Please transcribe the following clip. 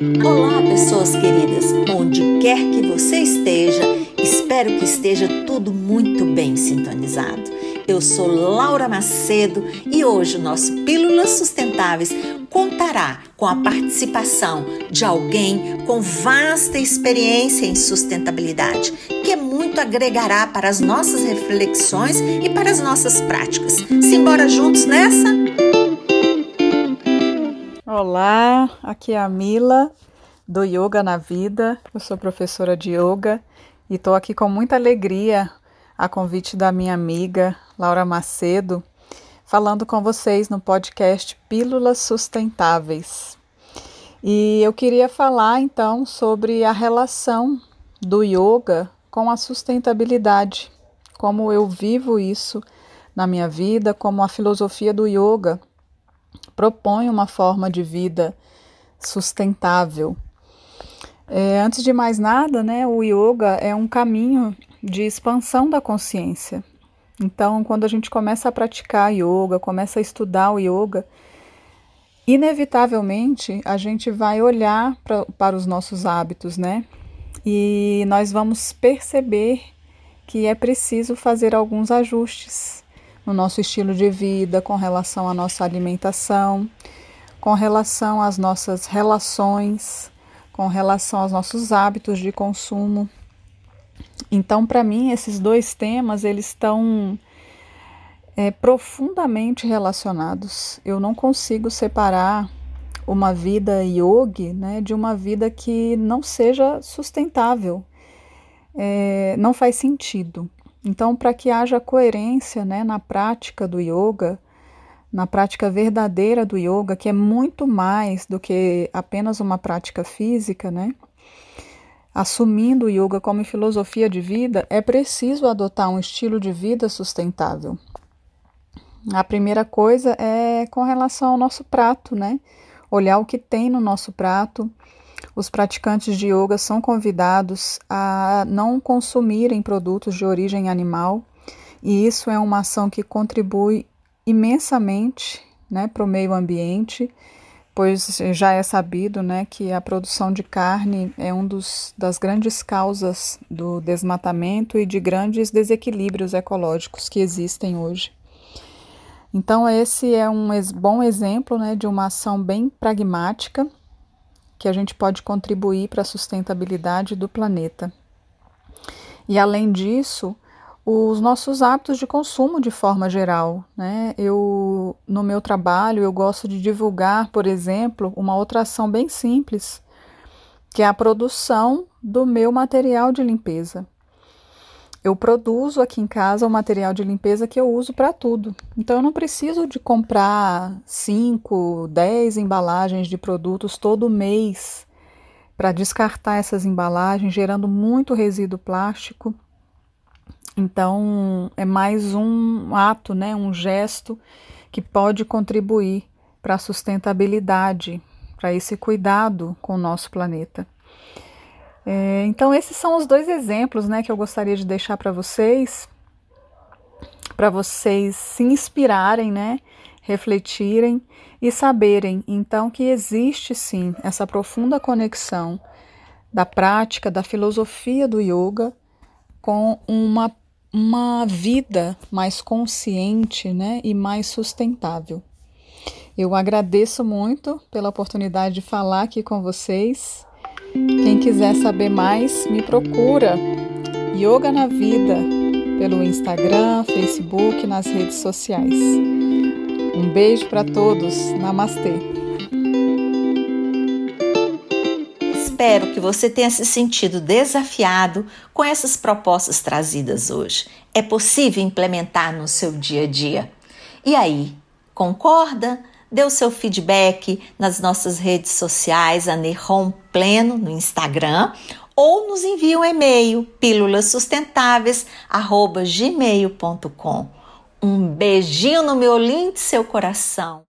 Olá, pessoas queridas, onde quer que você esteja, espero que esteja tudo muito bem sintonizado. Eu sou Laura Macedo e hoje o nosso Pílulas Sustentáveis contará com a participação de alguém com vasta experiência em sustentabilidade, que muito agregará para as nossas reflexões e para as nossas práticas. Simbora juntos nessa? Olá, aqui é a Mila do Yoga na Vida. Eu sou professora de yoga e estou aqui com muita alegria a convite da minha amiga Laura Macedo, falando com vocês no podcast Pílulas Sustentáveis. E eu queria falar então sobre a relação do yoga com a sustentabilidade, como eu vivo isso na minha vida, como a filosofia do yoga propõe uma forma de vida sustentável. É, antes de mais nada, né, o yoga é um caminho de expansão da consciência. Então, quando a gente começa a praticar yoga, começa a estudar o yoga, inevitavelmente a gente vai olhar pra, para os nossos hábitos, né? E nós vamos perceber que é preciso fazer alguns ajustes no nosso estilo de vida, com relação à nossa alimentação, com relação às nossas relações, com relação aos nossos hábitos de consumo. Então, para mim, esses dois temas eles estão é, profundamente relacionados. Eu não consigo separar uma vida yogi né, de uma vida que não seja sustentável. É, não faz sentido. Então, para que haja coerência né, na prática do yoga, na prática verdadeira do yoga, que é muito mais do que apenas uma prática física, né? Assumindo o yoga como filosofia de vida, é preciso adotar um estilo de vida sustentável. A primeira coisa é com relação ao nosso prato, né? Olhar o que tem no nosso prato, os praticantes de yoga são convidados a não consumirem produtos de origem animal, e isso é uma ação que contribui imensamente né, para o meio ambiente, pois já é sabido né, que a produção de carne é uma das grandes causas do desmatamento e de grandes desequilíbrios ecológicos que existem hoje. Então, esse é um bom exemplo né, de uma ação bem pragmática que a gente pode contribuir para a sustentabilidade do planeta. E além disso, os nossos hábitos de consumo de forma geral, né? Eu no meu trabalho eu gosto de divulgar, por exemplo, uma outra ação bem simples, que é a produção do meu material de limpeza eu produzo aqui em casa o material de limpeza que eu uso para tudo. Então eu não preciso de comprar 5, 10 embalagens de produtos todo mês para descartar essas embalagens, gerando muito resíduo plástico. Então é mais um ato, né, um gesto que pode contribuir para a sustentabilidade, para esse cuidado com o nosso planeta. É, então, esses são os dois exemplos né, que eu gostaria de deixar para vocês, para vocês se inspirarem, né, refletirem e saberem, então, que existe sim essa profunda conexão da prática, da filosofia do yoga com uma, uma vida mais consciente né, e mais sustentável. Eu agradeço muito pela oportunidade de falar aqui com vocês quem quiser saber mais, me procura. Yoga na Vida pelo Instagram, Facebook, nas redes sociais. Um beijo para todos. Namastê. Espero que você tenha se sentido desafiado com essas propostas trazidas hoje. É possível implementar no seu dia a dia. E aí, concorda? Dê o seu feedback nas nossas redes sociais, a Nerrom Pleno no Instagram, ou nos envie um e-mail pílulassustentáveis@gmail.com. Um beijinho no meu lindo seu coração.